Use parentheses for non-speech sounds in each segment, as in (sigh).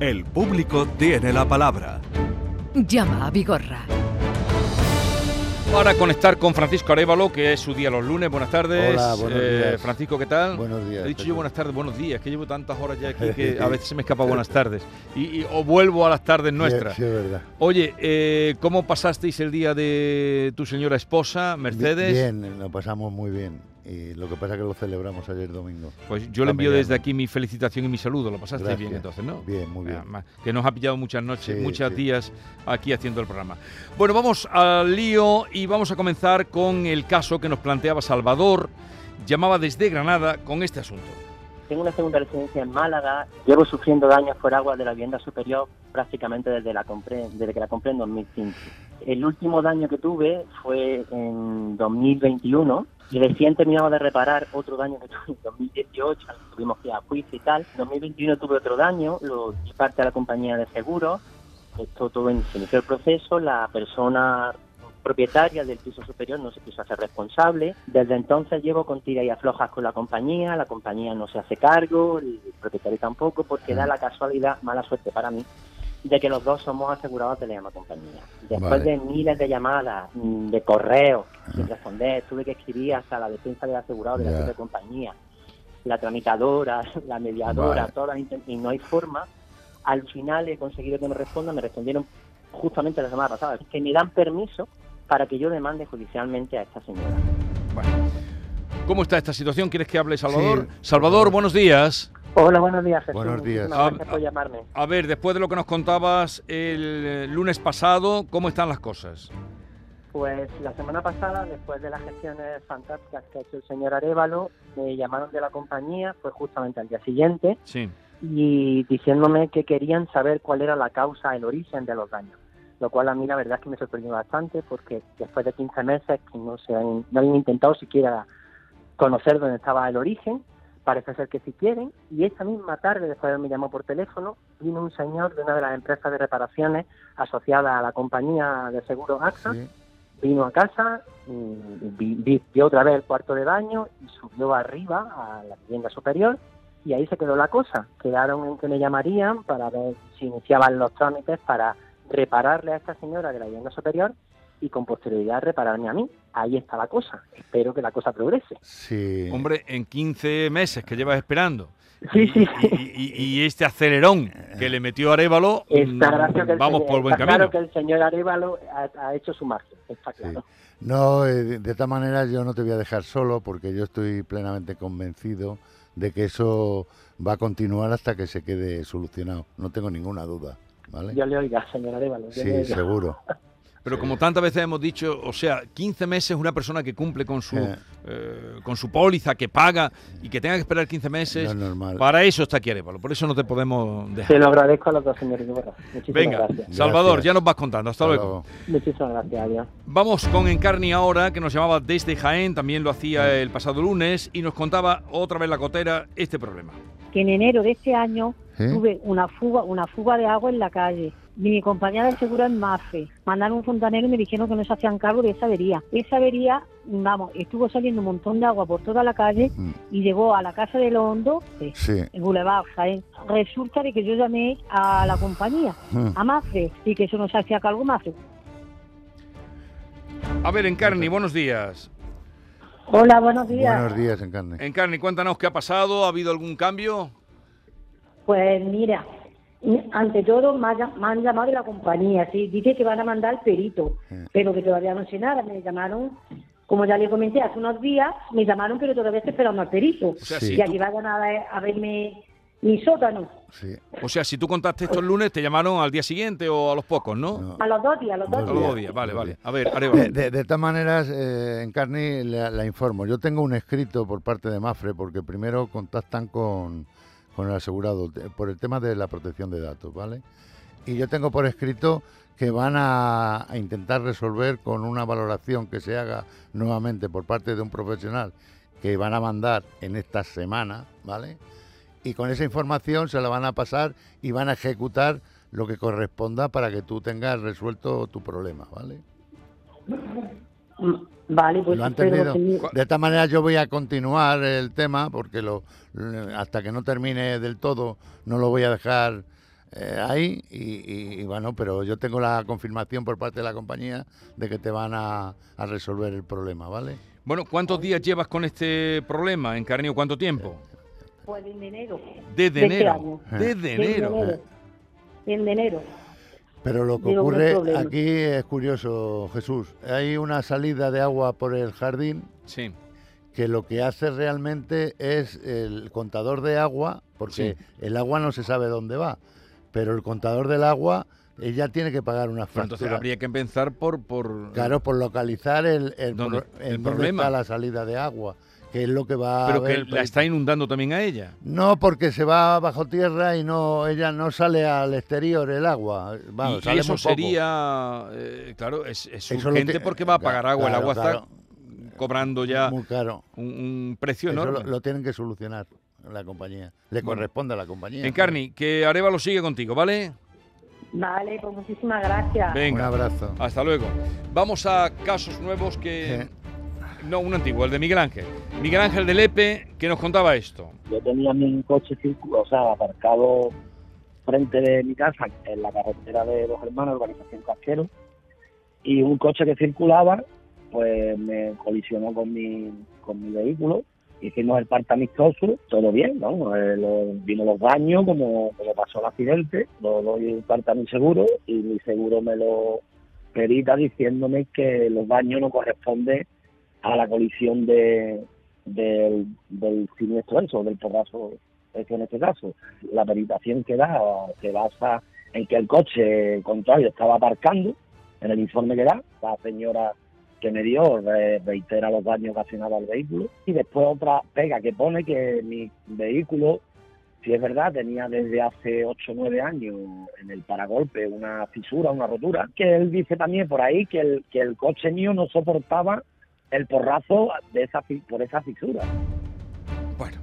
El público tiene la palabra. Llama a Vigorra. Para conectar con Francisco Arevalo, que es su día los lunes. Buenas tardes. Hola, buenos Eh, días. Francisco, ¿qué tal? Buenos días, He dicho yo buenas tardes, buenos días, que llevo tantas horas ya aquí que (laughs) a veces se me escapa buenas tardes. Y, y- o vuelvo a las tardes nuestras. Sí, sí, es verdad. Oye, eh, ¿cómo pasasteis el día de tu señora esposa, Mercedes? Bien, lo pasamos muy bien. Y lo que pasa es que lo celebramos ayer domingo. Pues yo le envío desde aquí mi felicitación y mi saludo. Lo pasaste Gracias. bien entonces, ¿no? Bien, muy bien. Además, que nos ha pillado muchas noches, Sí, muchos sí. días aquí haciendo el programa. Bueno, vamos al lío y vamos a comenzar con el caso que nos planteaba Salvador. Llamaba desde Granada con este asunto. Tengo una segunda residencia en Málaga. Llevo sufriendo daños por agua de la vivienda superior prácticamente desde, la compré, desde que la compré en 2005. El último daño que tuve fue en 2021 y recién terminaba de reparar otro daño que tuve en 2018. Tuvimos que ir a juicio y tal. En 2021 tuve otro daño, lo di parte a la compañía de seguros. Esto todo en- se inició el proceso. La persona propietaria del piso superior no se quiso hacer responsable. Desde entonces llevo con tira y aflojas con la compañía, la compañía no se hace cargo, el propietario tampoco, porque da la casualidad, mala suerte para mí, de que los dos somos asegurados de la misma compañía. Después Vale. de miles de llamadas, mm, de correos, sin responder, tuve que escribir hasta la defensa del asegurado de la Ya. propia compañía, la tramitadora, (laughs) la mediadora, Vale. todas las y no hay forma. Al final he conseguido que me respondan, me respondieron justamente la semana pasada, que me dan permiso para que yo demande judicialmente a esta señora. Bueno, ¿cómo está esta situación? ¿Quieres que hable Salvador? Sí, Salvador, buenos días. Hola, buenos días, Jesús. Buenos días. Muchísimas Ah, gracias por llamarme. A ver, después de lo que nos contabas el lunes pasado, ¿cómo están las cosas? Pues la semana pasada, después de las gestiones fantásticas que ha hecho el señor Arevalo, me llamaron de la compañía, fue justamente al día siguiente, Sí. y diciéndome que querían saber cuál era la causa, el origen de los daños. Lo cual a mí la verdad es que me sorprendió bastante porque después de 15 meses que no se han, no habían intentado siquiera conocer dónde estaba el origen, parece ser que sí quieren. Y esta misma tarde, después de me llamó por teléfono, vino un señor de una de las empresas de reparaciones asociada a la compañía de seguros AXA, Sí. vino a casa, vi- vi- vio otra vez el cuarto de baño y subió arriba a la vivienda superior y ahí se quedó la cosa. Quedaron en que me llamarían para ver si iniciaban los trámites para repararle a esta señora de la vivienda superior y con posterioridad repararme a mí. Ahí está la cosa. Espero que la cosa progrese. Sí. Hombre, en 15 meses que llevas esperando. Sí, sí, Y, sí. y- y este acelerón que le metió Arevalo, Está, mm, gracias que el vamos señor- por buen está camino. claro que el señor Arevalo ha, ha hecho su margen, está Sí. claro. No, eh, de, de esta manera yo no te voy a dejar solo porque yo estoy plenamente convencido de que eso va a continuar hasta que se quede solucionado. No tengo ninguna duda, ¿vale? Yo le oiga, señor Arevalo. Sí, seguro. (laughs) Pero Sí. como tantas veces hemos dicho, o sea, 15 meses una persona que cumple con su Eh. eh, con su póliza, que paga y que tenga que esperar 15 No meses, es normal. para eso está aquí Arevalo, por eso no te podemos Se dejar. lo agradezco a los dos señores. Muchísimas Venga, gracias. Salvador, Gracias. ya nos vas contando, hasta, Hasta luego. luego. Muchísimas gracias, adiós. Vamos con Encarni ahora, que nos llamaba desde Jaén, también lo hacía el pasado lunes, y nos contaba otra vez la cotera este problema. que en enero de este año ¿Sí? tuve una fuga, una fuga de agua en la calle. Mi compañera de seguro en Mafe mandaron un fontanero y me dijeron que no se hacían cargo de esa avería. Esa avería, vamos, estuvo saliendo un montón de agua por toda la calle Mm, y llegó a la casa de los Hondo, eh, Sí. el Boulevard Jaén. Resulta de que yo llamé a la compañía, Mm. a Mafe, y que eso no se hacía cargo Mafe. A ver, Encarni, buenos días. Hola, buenos días. Buenos días, Encarne. Encarni, cuéntanos qué ha pasado, ¿ha habido algún cambio? Pues mira, ante todo me, han llamado de la compañía, sí, dice que van a mandar el perito, Sí. pero que todavía no sé nada, me llamaron, como ya le comenté hace unos días, me llamaron pero todavía estoy esperando al perito, sea, Sí. si y tú, aquí vayan a, ver- a verme mi sótano, Sí. o sea, si tú contaste esto el lunes, te llamaron al día siguiente o a los pocos, ¿no? No. a los dos días, a los dos A Dos los días. dos días, vale, vale. A ver, De, Arevalo. de, de todas maneras, eh, Encarni, la, la informo. Yo tengo un escrito por parte de Mafre porque primero contactan con, con el asegurado por el tema de la protección de datos, ¿vale? Y yo tengo por escrito que van a, a intentar resolver con una valoración que se haga nuevamente por parte de un profesional que van a mandar en esta semana, ¿vale? Y con esa información se la van a pasar y van a ejecutar lo que corresponda para que tú tengas resuelto tu problema, ¿vale? Vale, pues ¿Lo han entendido? que- De esta manera yo voy a continuar el tema porque lo, hasta que no termine del todo no lo voy a dejar eh, ahí y, y- y bueno, pero yo tengo la confirmación por parte de la compañía de que te van a, a resolver el problema, ¿vale? Bueno, ¿cuántos días llevas con este problema, Encarnio? ¿Cuánto tiempo? Pues en enero. Desde De este enero. Desde Desde enero. enero. En enero. Pero lo que ocurre problema. aquí es curioso, Jesús. Hay una salida de agua por el jardín Sí. que lo que hace realmente es el contador de agua, porque el agua no se sabe dónde va, pero el contador del agua ella tiene que pagar una Pero entonces factura. habría que empezar por... por Claro, por localizar el, el, ¿Dónde- pro- el en dónde problema? está la salida de agua, que es lo que va Pero a que ver la está inundando también a ella. No, porque se va bajo tierra y no ella no sale al exterior el agua. Vamos, y, sale eso muy poco. sería, eh, claro, es, es Eso lo urgente que- porque va a pagar agua. el agua claro. está cobrando ya muy caro. un, un precio Eso enorme. lo, lo tienen que solucionar la compañía. Le Bueno. corresponde a la compañía. Encarni, que Arevalo sigue contigo, ¿vale? Vale, pues muchísimas gracias. Un Venga, abrazo. hasta luego. Vamos a casos nuevos que... No, un antiguo, el de Miguel Ángel. Miguel Ángel de Lepe, que nos contaba esto. Yo tenía mi coche o sea, aparcado frente de mi casa, en la carretera de los hermanos, urbanización Casquero, y un coche que circulaba, pues me colisionó con mi, con mi vehículo. Hicimos el parte amistoso, todo bien, ¿no? Eh, vino los daños, como, como pasó el accidente, lo doy el parte a mi seguro y mi seguro me lo perita diciéndome que los daños no corresponden a la colisión de, del, del siniestro eso, del porrazo en este caso. La peritación que da se basa en que el coche contrario estaba aparcando, en el informe que da, la señora que me dio re- reitera los daños ocasionados al vehículo y después otra pega que pone que mi vehículo, si es verdad, tenía desde hace 8 o 9 años en el paragolpe una fisura, una rotura, que él dice también por ahí que el, que el coche mío no soportaba el porrazo de esa fi- por esa fisura. Bueno,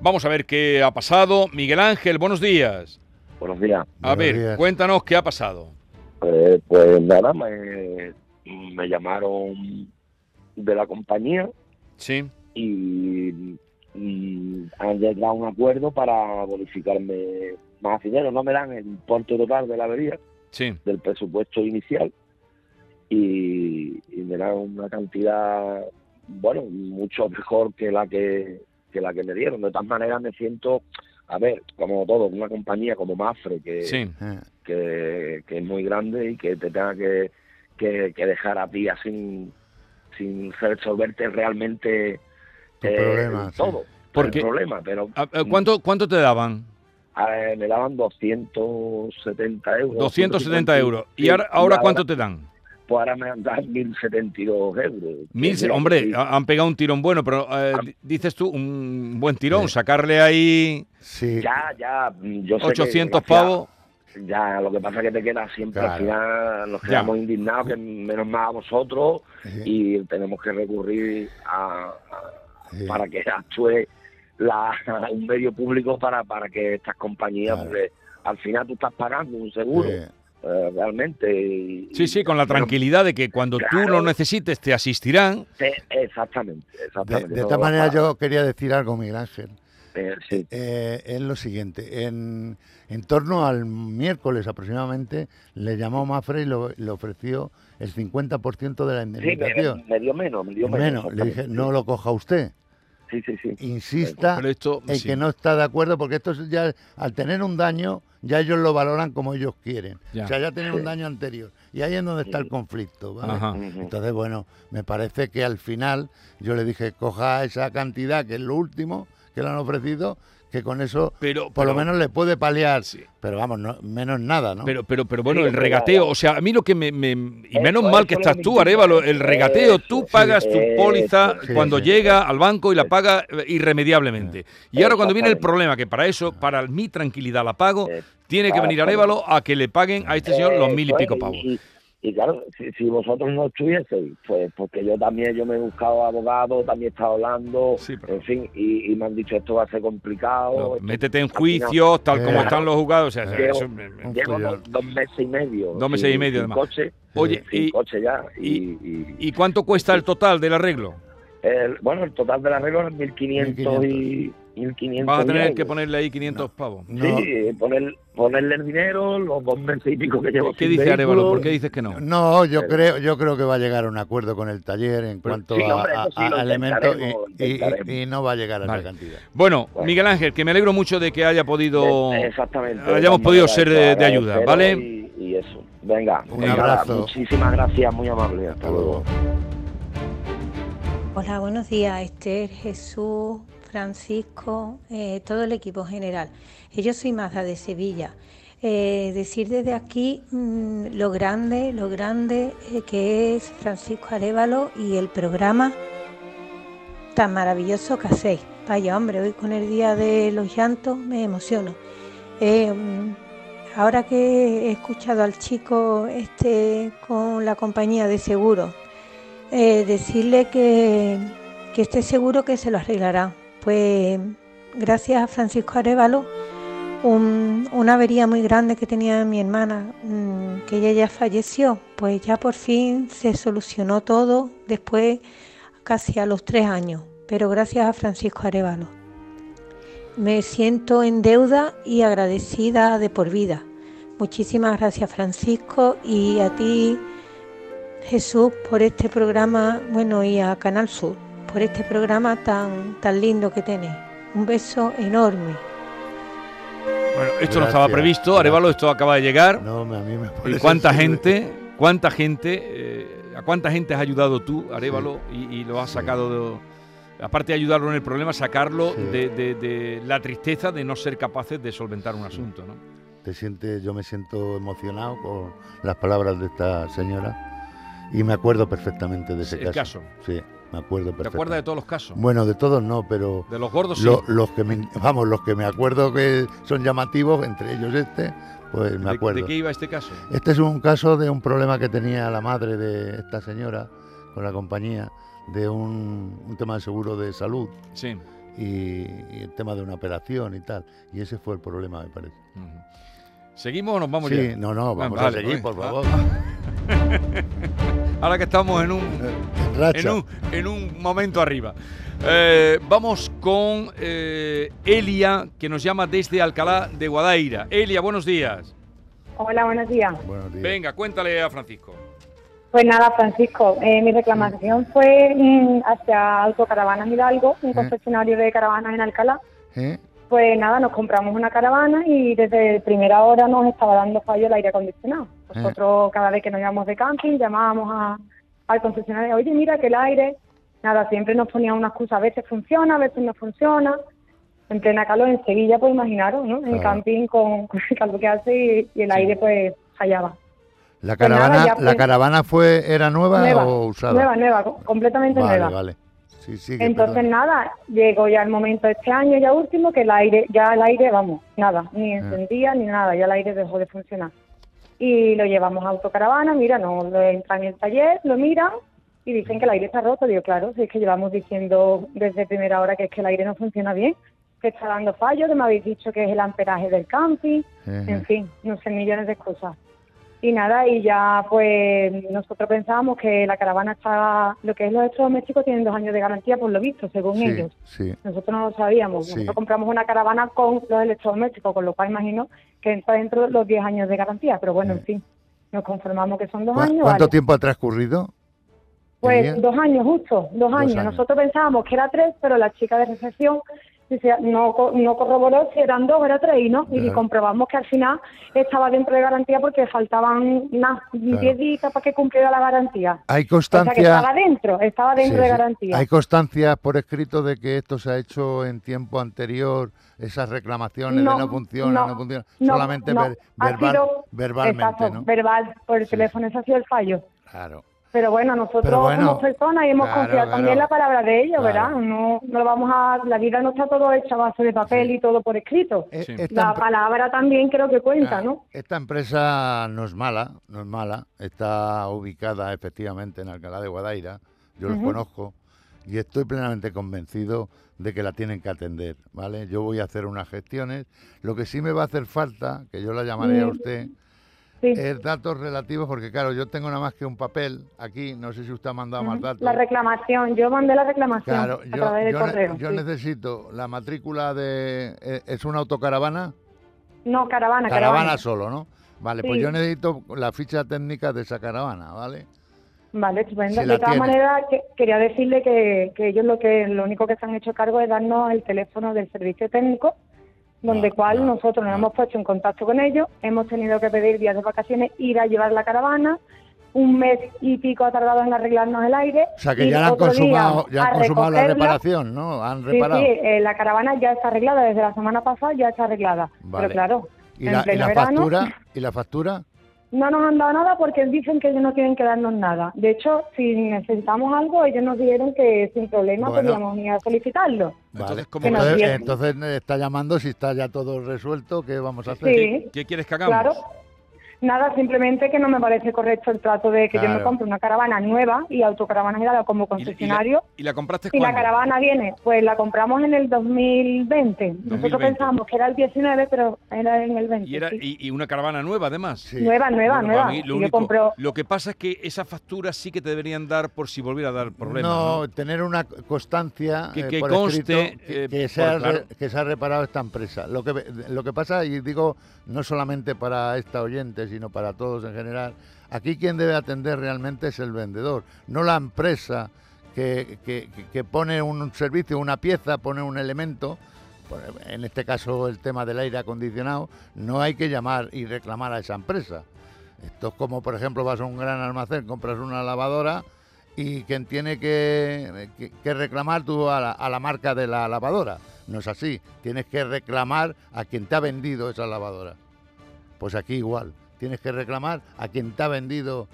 vamos a ver qué ha pasado. Miguel Ángel, buenos días. Buenos días. A Buenos ver, días. cuéntanos qué ha pasado. Eh, pues nada, me, me llamaron de la compañía Sí, y, y han llegado a un acuerdo para bonificarme más dinero. No me dan el importe total de la avería sí. del presupuesto inicial y, y me dan una cantidad, bueno, mucho mejor que la que, que la que me dieron. De todas maneras me siento, a ver, como todo, una compañía como Mafre, que, Sí, Eh, que, que es muy grande y que te tenga que, que, que dejar a ti sin, sin resolverte realmente Tu eh, problema, sí. todo Porque- el problema pero a- ¿Cuánto, ¿Cuánto te daban? eh, me daban 270 euros 270 euros. ¿Y Sí, ahora, ahora cuánto te dan? Pues ahora me dan 1072 euros Mil, hombre, sí, han pegado un tirón bueno, pero eh, di- dices tú, un buen tirón, sacarle ahí sí. ya ya yo sé que 800 pavos. ya lo que pasa es que te quedas siempre al final nos Ya. quedamos indignados que menos mal a vosotros Sí. y tenemos que recurrir a, a- Sí. para que actúe la, (laughs) un medio público para, para que estas compañías, Claro. porque al final tú estás pagando un seguro Sí. eh, realmente. y- Sí, sí, con la pero- tranquilidad de que cuando tú Claro. lo necesites te asistirán. te- exactamente, De, exactamente. de Todo esta manera para- yo quería decir algo, Miguel Ángel. eh, sí. Eh, es lo siguiente, en, en torno al miércoles aproximadamente le llamó Mafre y lo- le ofreció el 50% de la Sí, me, indemnización. me dio menos, me dio menos. Menos, le dije, no lo coja usted, Sí, sí, sí. insista Pero esto, en sí. que no está de acuerdo porque esto es ya, al tener un daño, ya ellos lo valoran como ellos quieren. Ya. O sea, ya tienen un daño anterior. Y ahí es donde está el conflicto. ¿vale? Ajá. Ujú. Entonces, bueno, me parece que al final yo le dije, coja esa cantidad, que es lo último que le han ofrecido, que con eso Pero, por lo menos le puede paliar. Sí. Pero vamos, no- menos nada, ¿no? Pero, pero, pero bueno, Sí, el regateo, o sea, a mí lo que me... me- y Eso, menos mal que estás tú, Arevalo, el regateo, Eso, tú sí, pagas tu eso, póliza sí, cuando sí. llega al banco y la paga eh, irremediablemente. Y ahora cuando viene el problema, que para eso, para mi tranquilidad la pago, tiene que venir Arevalo a que le paguen a este señor los mil y pico pavos. Y, claro, si, si vosotros no estuvieseis, pues porque yo también, yo me he buscado abogado, también he estado hablando, Sí, pero- en fin, y, y me han dicho esto va a ser complicado. No, esto- métete en juicios, tal como están los juzgados. O sea, Llevo- eso me- me- Llevo dos, dos meses y medio. Dos meses y medio, además. coche, Oye, y, coche ya. Y, y- y- ¿y cuánto cuesta el total del arreglo? el- bueno, el total del arreglo es 1500 y, 1.500 Vas a tener euros. que ponerle ahí 500 pavos. No. Sí, poner, ponerle el dinero, los dos meses y pico que llevo ¿Qué dice Arevalo? vehículo. ¿Por qué dices que no? No, yo Pero- creo, yo creo que va a llegar a un acuerdo con el taller en cuanto sí, a, hombre, a- eso sí, a lo elementos y- y, intentaremos. y no va a llegar a Vale. esa cantidad. Bueno, Bueno. Miguel Ángel, que me alegro mucho de que haya podido... Eh, Exactamente. hayamos podido ser de- ayuda, ¿vale? Y, y eso. Venga, Un venga, abrazo. Muchísimas gracias, muy amable. Hasta luego. Hola, buenos días, Esther, Jesús, Francisco, eh, todo el equipo general. Eh, Yo soy Mazda de Sevilla. Eh, decir desde aquí mm, lo grande, lo grande que es Francisco Arevalo y el programa tan maravilloso que hacéis. Vaya hombre, hoy con el día de los llantos me emociono. Mm, ahora que he escuchado al chico este con la compañía de seguros, decirle que, que esté seguro que se lo arreglará. Pues gracias a Francisco Arevalo, un- una avería muy grande que tenía mi hermana, mm, que ella ya falleció, pues ya por fin se solucionó todo después casi a los tres años, pero gracias a Francisco Arevalo. Me siento en deuda y agradecida de por vida. Muchísimas gracias Francisco y a ti Jesús por este programa, bueno, y a Canal Sur, por este programa tan, tan lindo que tenéis. Un beso enorme. Bueno, esto no estaba previsto, Arevalo, esto acaba de llegar. No, a mí me ¿Y parece cuánta sensible. gente, cuánta gente, eh, a cuánta gente has ayudado tú, Arevalo, y, y lo has Sí. sacado, de- aparte de ayudarlo en el problema, sacarlo Sí. de, de- de la tristeza de no ser capaces de solventar un asunto, ¿no? Te sientes, yo me siento emocionado con las palabras de esta señora y me acuerdo perfectamente de ese El caso. caso. Sí, me acuerdo ¿Te perfectamente. acuerdas de todos los casos? Bueno, de todos no, pero De los gordos sí. lo- los que me, vamos, los que me acuerdo que son llamativos, entre ellos este, pues me ¿De- acuerdo. ¿De, qué iba este caso? Este es un caso de un problema que tenía la madre de esta señora con la compañía, de un, un tema de seguro de salud Sí. y, y el tema de una operación y tal. Y ese fue el problema, me parece. ¿Seguimos o nos vamos sí, ya? no, no, vamos vale, a seguir, pues, por ah. favor. (laughs) Ahora que estamos en un, En racha. en un, en un momento arriba. Eh, vamos con eh, Elia, que nos llama desde Alcalá de Guadaira. Elia, buenos días. Hola, buenos días. Buenos días. Venga, cuéntale a Francisco. Pues nada, Francisco, eh, mi reclamación fue mm, hacia Autocaravanas Hidalgo, un ¿Eh? concesionario de caravanas en Alcalá. ¿Eh? Pues nada, nos compramos una caravana y desde primera hora nos estaba dando fallo el aire acondicionado. Nosotros cada vez que nos íbamos de camping llamábamos a- al concesionario, oye, mira que el aire, nada, siempre nos ponía una excusa, a veces funciona, a veces no funciona. En plena calor en Sevilla, pues imaginaros, ¿no? En camping con, (laughs) con el calor que hace y, y el Sí. aire pues fallaba. La Pues nada, caravana, la caravana fue era nueva, Nueva, o usada. nueva, nueva, co- completamente vale, nueva. vale. Sí, sí, Entonces perdón. nada, llegó ya el momento este año ya último que el aire, ya el aire, vamos, nada, Ah. ni encendía ni nada, ya el aire dejó de funcionar. Y lo llevamos a autocaravana, mira, no lo entran en el taller, lo miran y dicen que el aire está roto. Digo, claro, si es que llevamos diciendo desde primera hora que es que el aire no funciona bien, que está dando fallos, que me habéis dicho que es el amperaje del camping, en fin, no sé, millones de cosas. Y nada, y ya pues nosotros pensábamos que la caravana está, lo que es los electrodomésticos tienen dos años de garantía por lo visto, según Sí, ellos. sí. Nosotros no lo sabíamos. Sí. Nosotros compramos una caravana con los electrodomésticos, con lo cual imagino que entra dentro de los 10 años de garantía. Pero bueno, en fin, nos conformamos que son dos ¿Cu- años. ¿Cuánto vale. tiempo ha transcurrido? Pues dos años justo, dos años. años. Nosotros pensábamos que era tres, pero la chica de recepción dice, no, no corroboró si eran dos o era tres y no. Y Claro. comprobamos que al final estaba dentro de garantía porque faltaban nada, 10 días para que cumpliera la garantía. Hay O sea que constancia. estaba dentro, estaba dentro Sí, de sí. garantía. Hay constancia por escrito de que esto se ha hecho en tiempo anterior, esas reclamaciones No, de no funciona, no, no, funciona, no, solamente ver- verbal- sido- verbalmente, Exacto, ¿no? verbal, por el Sí, teléfono, ese ha sido el fallo. Claro. Pero bueno, nosotros Pero bueno, somos personas y hemos claro, confiado claro. también en la palabra de ellos, Claro. ¿verdad? No, no lo vamos a, la vida no está todo hecha a base de papel Sí. y todo por escrito. E- Sí. esta La palabra también creo que cuenta, Claro, ¿no? Esta empresa no es mala, no es mala, está ubicada efectivamente en Alcalá de Guadaira, yo los Ujú. conozco y estoy plenamente convencido de que la tienen que atender, ¿vale? Yo voy a hacer unas gestiones, lo que sí me va a hacer falta, que yo la llamaré a usted, Sí. es datos relativos, porque claro, yo tengo nada más que un papel aquí, no sé si usted ha mandado más Ujú. datos. La reclamación, yo mandé la reclamación Claro, a yo, través yo ne- correo. yo sí. necesito la matrícula de... eh, ¿Es una autocaravana? No, caravana, Caravana caravana. solo, ¿no? Vale, pues yo necesito la ficha técnica de esa caravana, ¿vale? Vale, estupendo. Si de todas maneras, que- quería decirle que, que ellos lo que lo único que se han hecho cargo es darnos el teléfono del servicio técnico, donde Ah, cual ah, nosotros nos ah. hemos puesto en contacto con ellos, hemos tenido que pedir días de vacaciones, ir a llevar la caravana, un mes y pico ha tardado en arreglarnos el aire. O sea, que ya han consumado, ya han consumado la reparación, ¿no? Han Sí, reparado. sí, eh, la caravana ya está arreglada, desde la semana pasada ya está arreglada. Vale. Pero claro, ¿Y en la, y pleno la verano, factura? ¿Y la factura? No nos han dado nada porque dicen que ellos no tienen que darnos nada. De hecho, si necesitamos algo, ellos nos dijeron que sin problema Bueno. podíamos ir a solicitarlo. Entonces, Vale. ¿cómo nos entonces, entonces eh, está llamando si está ya todo resuelto, ¿qué vamos a hacer? Sí, ¿Qué quieres que hagamos? claro. Nada, simplemente que no me parece correcto el trato de que yo me compre una caravana nueva y autocaravana girada como ¿Y- y la- concesionario. ¿Y la compraste Y la cuándo? caravana viene, pues la compramos en el 2020. Nosotros 2020. pensábamos que era el 19, pero era en el 20. Y, era, sí. y, y una caravana nueva, además. Sí. Nueva, nueva, Bueno, nueva. mí lo, único- compro- lo que pasa es que esa factura sí que te deberían dar por si volviera a dar problemas. no, ¿no? tener una constancia Que- eh, que por conste, escrito eh, que por- se ha, claro. re- que se ha reparado esta empresa. Lo que, lo que pasa, y digo no solamente para esta oyente, sino para todos en general, aquí quien debe atender realmente es el vendedor, no la empresa que, que- pone un servicio, una pieza, pone un elemento. En este caso, el tema del aire acondicionado, no hay que llamar y reclamar a esa empresa. Esto es como, por ejemplo, vas a un gran almacén, compras una lavadora y quien tiene que, que- que reclamar tú a la, a la marca de la lavadora. No es así. Tienes que reclamar a quien te ha vendido esa lavadora. Pues aquí igual. Tienes que reclamar a quien te ha vendido.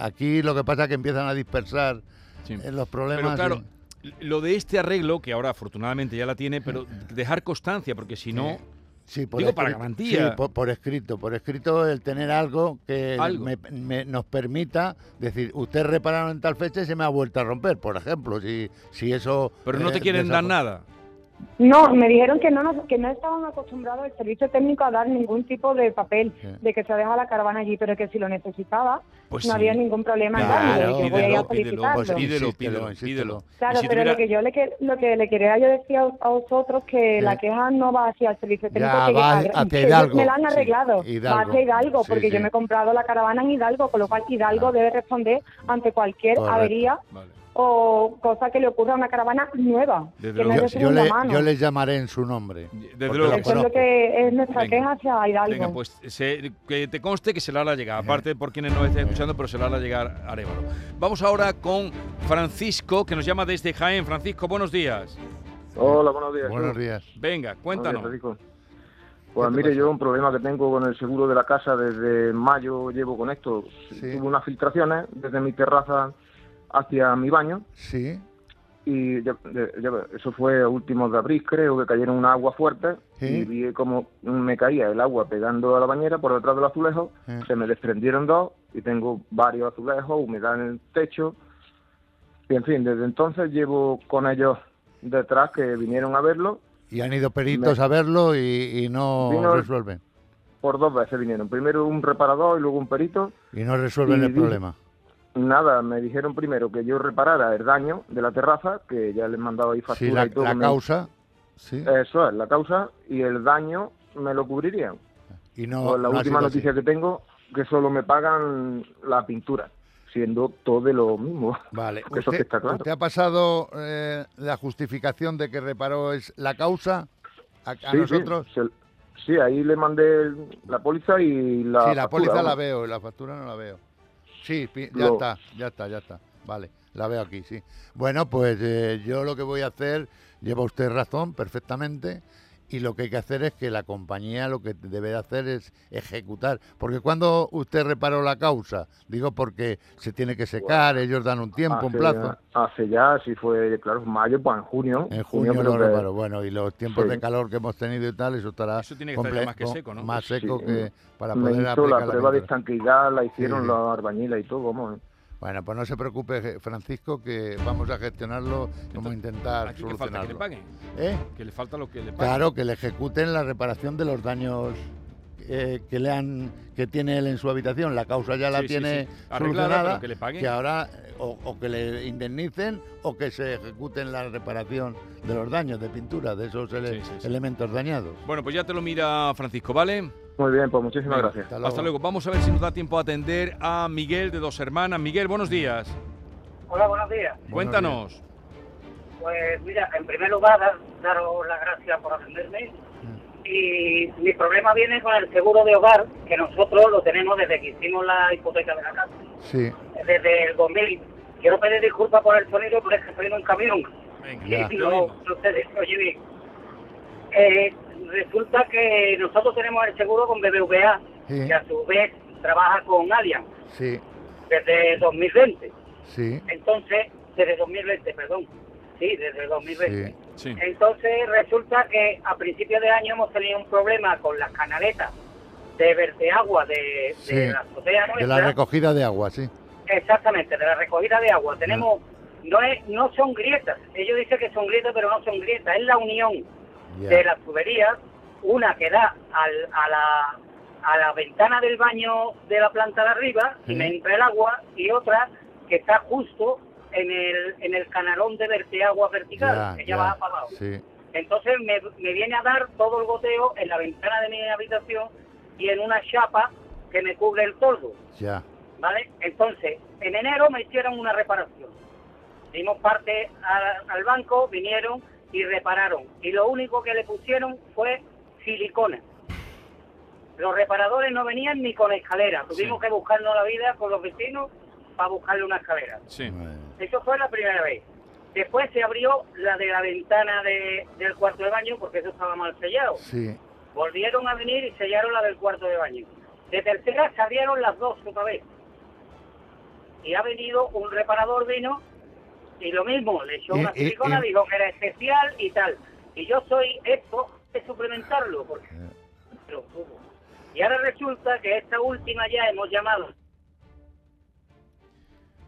Aquí lo que pasa es que empiezan a dispersar Sí. eh, los problemas. Pero claro, y- lo de este arreglo, que ahora afortunadamente ya la tiene, pero dejar constancia, porque si no... Sí, por Digo, para garantía. sí, por, por escrito, por escrito el tener algo que Algo. me- me- nos permita decir, usted repararon en tal fecha y se me ha vuelto a romper, por ejemplo, si, si eso... Pero no eh, te quieren dar nada. No, me dijeron que no, nos- que no estaban acostumbrados el servicio técnico a dar ningún tipo de papel Sí. de que se deja la caravana allí, pero que si lo necesitaba Pues no sí. había ningún problema en Claro, darlo. y Yo voy a ir a pídelo, pídelo, solicitarlo. pues pídelo, pídelo, pídelo. Claro, si pero tuviera- lo que yo le que- lo que le quería yo decir a, a vosotros que Sí. la queja no va hacia el servicio Ya, técnico que, va que hacia Hidalgo, me la han sí, arreglado, Hidalgo. va hacia Hidalgo Sí, porque sí. yo me he comprado la caravana en Hidalgo, con lo cual Hidalgo Ah. debe responder ante cualquier Correcto. avería Vale. O cosa que le ocurra a una caravana nueva, que no Yo, yo segunda le, mano. yo les llamaré en su nombre. Desde luego. Eso es lo conozco. que es nuestra Venga. queja hacia Hidalgo. Venga, pues se- que te conste que se la hará llegar, aparte por quienes nos estén escuchando, pero se la hará llegar a Arevalo. Vamos ahora con Francisco, que nos llama desde Jaén. Francisco, buenos días. Hola, buenos días. Buenos días. Venga, cuéntanos. Buenos días, Francisco. ¿Qué Pues mire, pasa? yo un problema que tengo con el seguro de la casa desde mayo llevo con esto. Sí. Tuve unas filtraciones desde mi terraza hacia mi baño Sí, y ya- ya- eso fue a últimos de abril, creo que cayeron una agua fuerte Sí. y vi como me caía el agua pegando a la bañera por detrás del azulejo, Sí. se me desprendieron dos y tengo varios azulejos, humedad en el techo. Y en fin, desde entonces llevo con ellos detrás que vinieron a verlo y han ido peritos Me- a verlo y, y no resuelven. por dos veces vinieron. Primero un reparador y luego un perito. Y no resuelven Y el di- problema. Nada, me dijeron primero que yo reparara el daño de la terraza, que ya les mandaba ahí Sí, factura la, y todo. la causa, sí, Eso es, la causa, y el daño me lo cubrirían. y no, Pues la no última así. noticia que tengo, que solo me pagan la pintura, siendo todo de lo mismo. Vale, (laughs) eso usted, que está claro. usted ha pasado eh, la justificación de que reparó es la causa a, a Sí, sí, nosotros. se- Sí, ahí le mandé la póliza y la sí, la factura, póliza la veo, la factura no la veo. Sí, ya está, ya está, ya está. Vale, la veo aquí, sí. Bueno, pues eh, yo lo que voy a hacer, lleva usted razón perfectamente, y lo que hay que hacer es que la compañía lo que debe de hacer es ejecutar. Porque cuando usted reparó la causa, digo porque se tiene que secar, ellos dan un tiempo, un plazo. ya- hace ya, si fue, claro, en mayo, pues en junio. En junio creo lo que- reparo. Bueno, y los tiempos Sí. de calor que hemos tenido y tal, eso estará Eso tiene que estar ya comple- más que seco, ¿no? Más seco Sí. que para me poder hizo aplicar la la prueba de pintura. estanqueidad, la hicieron Sí. los albañiles y todo, vamos. Bueno, pues no se preocupe, Francisco, que vamos a gestionarlo, vamos a intentar Aquí que falta que le solucionarlo. paguen. ¿Eh? Que le falta lo que le paguen. Claro, que le ejecuten la reparación de los daños eh, que le han que tiene él en su habitación, la causa ya la Sí, tiene sí. Solucionada, que le paguen. ahora eh, o, o que le indemnicen o que se ejecuten la reparación de los daños de pintura, de esos ele- elementos dañados. Bueno, pues ya te lo mira Francisco, ¿vale? Muy bien, pues muchísimas Venga, gracias. Hasta luego. Vamos a ver si nos da tiempo a atender a Miguel de Dos Hermanas. Miguel, buenos días. Hola, buenos días. Cuéntanos. Pues mira, en primer lugar, dar- daros las gracias por atenderme. Y mi problema viene con el seguro de hogar, que nosotros lo tenemos desde que hicimos la hipoteca de la casa, Sí, desde el 2000. Quiero pedir disculpas por el sonido, pero es que estoy en un camión. Ya. Y no, no se oye bien. Eh, resulta que nosotros tenemos el seguro con BBVA, Sí. que a su vez trabaja con Allianz sí, desde 2020. sí, Entonces, desde 2020, perdón. Sí, desde el 2020. Sí. Entonces, resulta que a principios de año hemos tenido un problema con las canaletas de verteagua de, de sí. la azotea De la recogida de agua, sí. Exactamente, de la recogida de agua. Tenemos, no es, no son grietas. Ellos dicen que son grietas, pero no son grietas. Es la unión De las tuberías, una que da al- a la a la ventana del baño de la planta de arriba y me entra el agua y otra que está justo en el, en el canalón de verteagua vertical, Ya, que ya, va abajo. sí. Entonces me, me viene a dar todo el goteo en la ventana de mi habitación y en una chapa que me cubre el toldo. Ya. ¿vale? Entonces, en enero me hicieron una reparación. Dimos parte a- al banco, vinieron y repararon. Y lo único que le pusieron fue silicona. Los reparadores no venían ni con escalera. Tuvimos que buscarnos la vida con los vecinos para buscarle una escalera. Sí. Eso fue la primera vez. Después se abrió la de la ventana de- del cuarto de baño porque eso estaba mal sellado. Sí, Volvieron a venir y sellaron la del cuarto de baño. De tercera se abrieron las dos otra vez. Y ha venido un reparador vino y lo mismo, le echó una eh, silicona, eh. dijo que era especial y tal. Y yo soy esto de suplementarlo porque lo tuvo. Y ahora resulta que esta última ya hemos llamado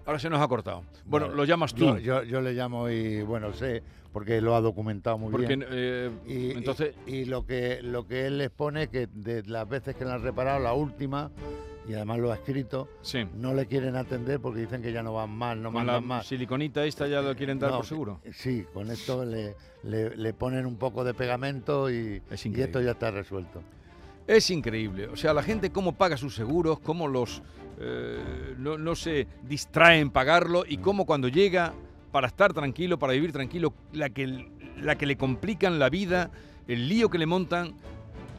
Ahora se nos ha cortado. Bueno, lo llamas tú. Yo, yo, yo le llamo y bueno, sé, porque lo ha documentado muy Porque, bien. eh, y, entonces- y, y lo que lo que él expone que de las veces que le han reparado, la última, y además lo ha escrito, Sí. no le quieren atender porque dicen que ya no van más, no mandan más. siliconita esta ya lo quieren dar No, por seguro. Sí, con esto le, le, le ponen un poco de pegamento y, y esto ya está resuelto. Es increíble. O sea, la gente cómo paga sus seguros, cómo los eh, no, no se distrae en pagarlo y cómo cuando llega para estar tranquilo, para vivir tranquilo, la que, la que le complican la vida, el lío que le montan,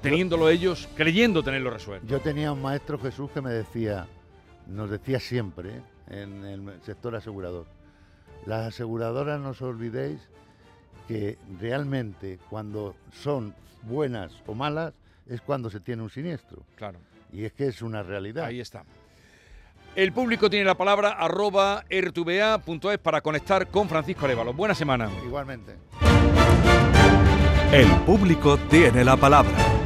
teniéndolo ellos, creyendo tenerlo resuelto. Yo tenía un maestro Jesús que me decía, nos decía siempre ¿eh? en el sector asegurador, las aseguradoras no os olvidéis que realmente cuando son buenas o malas es cuando se tiene un siniestro. Claro. Y es que es una realidad. Ahí está. El público tiene la palabra arroba rtva.es para conectar con Francisco Arevalo. Buena semana. Igualmente. El público tiene la palabra.